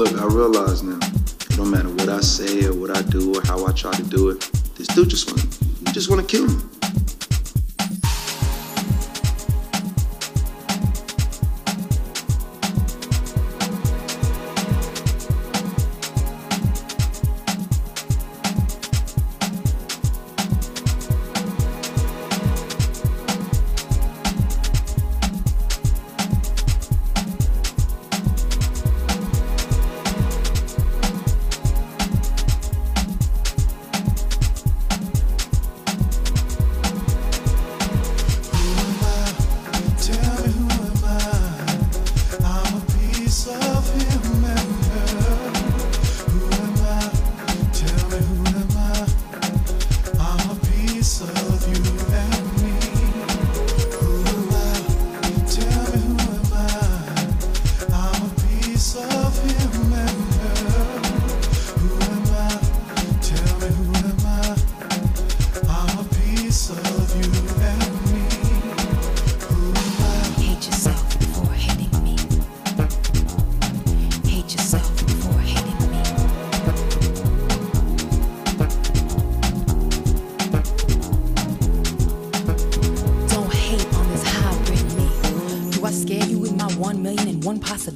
Look, I realize now, no matter what I say or what I do or how I try to do it, this dude just want just want to kill me.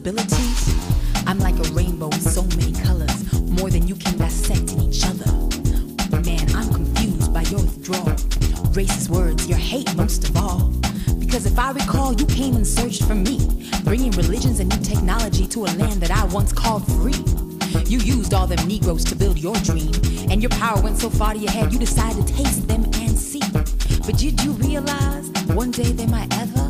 possibilities. I'm like a rainbow with so many colors, more than you can dissect in each other. Man, I'm confused by your withdrawal. Racist words, your hate most of all. Because if I recall, you came and searched for me, bringing religions and new technology to a land that I once called free. You used all them Negroes to build your dream, and your power went so far to your head, you decided to taste them and see. But did you realize one day they might ever?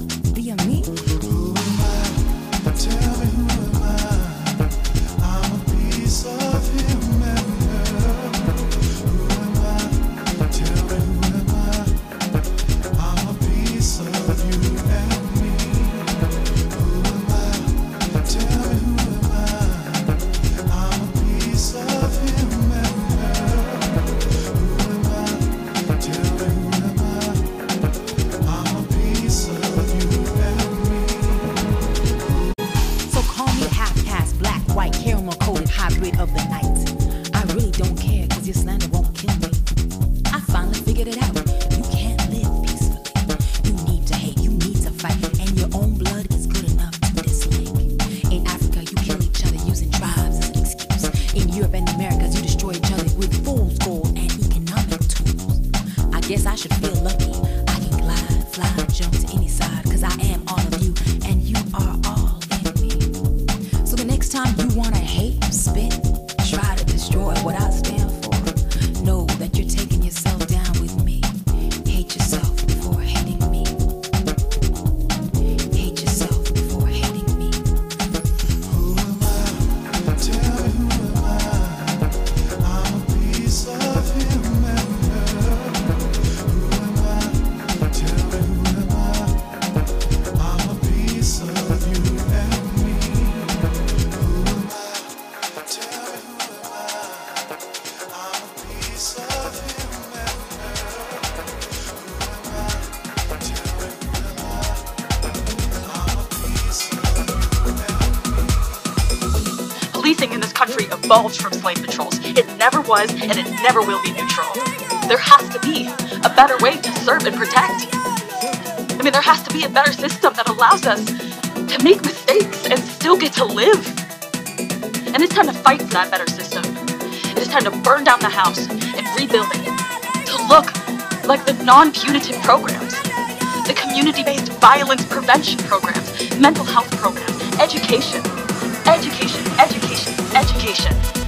You wanna hate, spit, evolved from slave patrols. It never was, and it never will be neutral. There has to be a better way to serve and protect. I mean, there has to be a better system that allows us to make mistakes and still get to live. And it's time to fight for that better system. It is time to burn down the house and rebuild it to look like the non punitive programs, the community based violence prevention programs, mental health programs, education, education, education, education.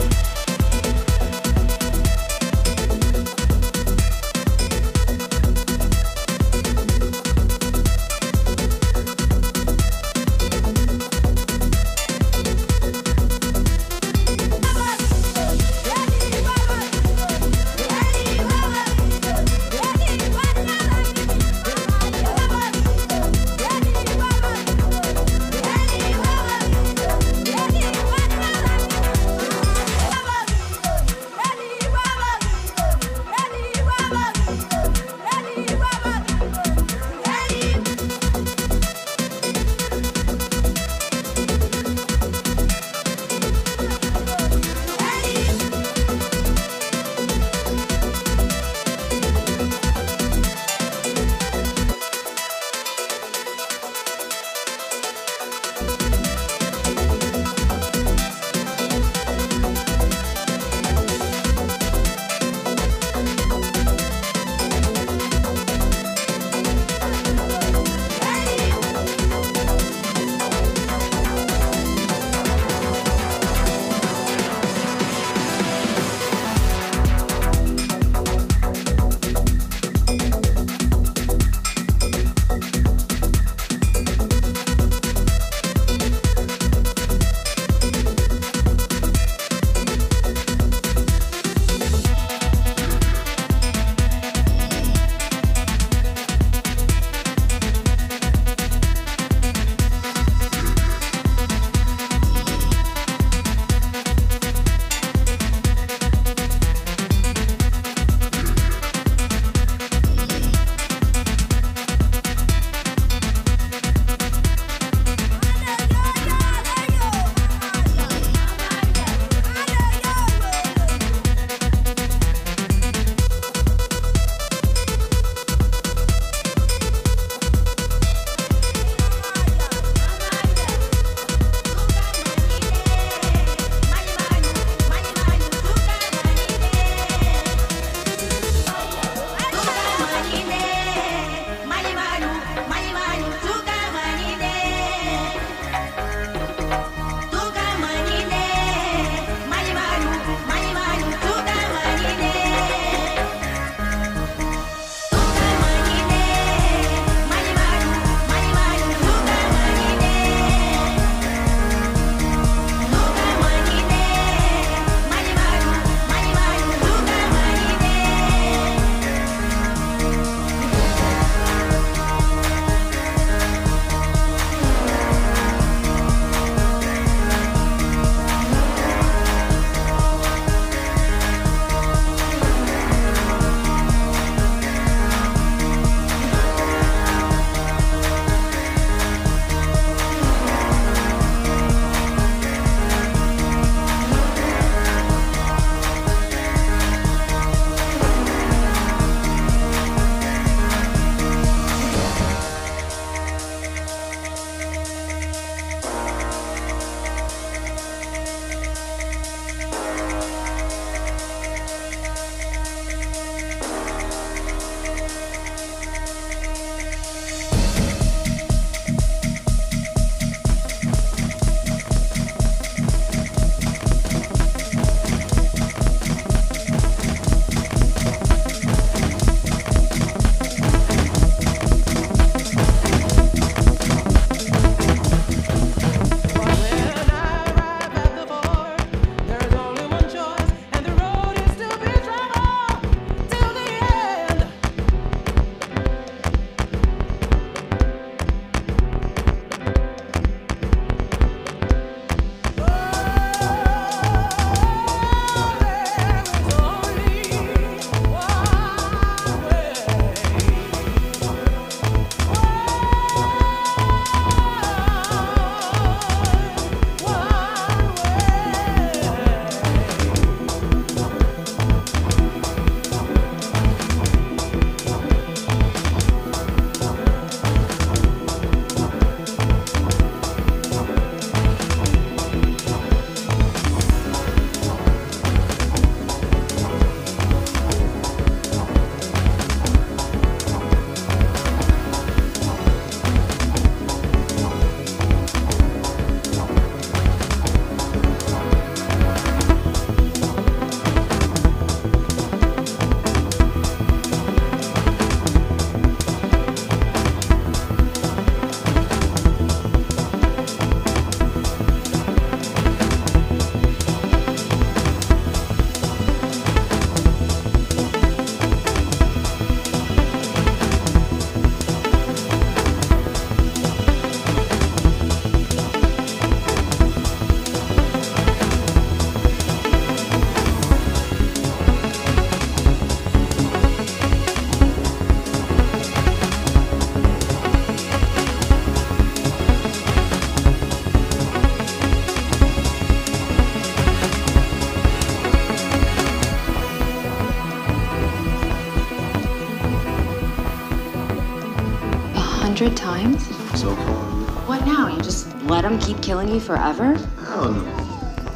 Let him keep killing you forever? I don't know.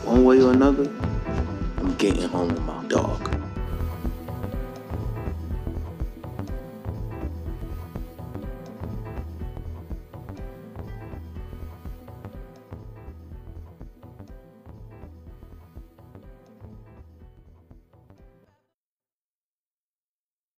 One way or another, I'm getting home with my dog.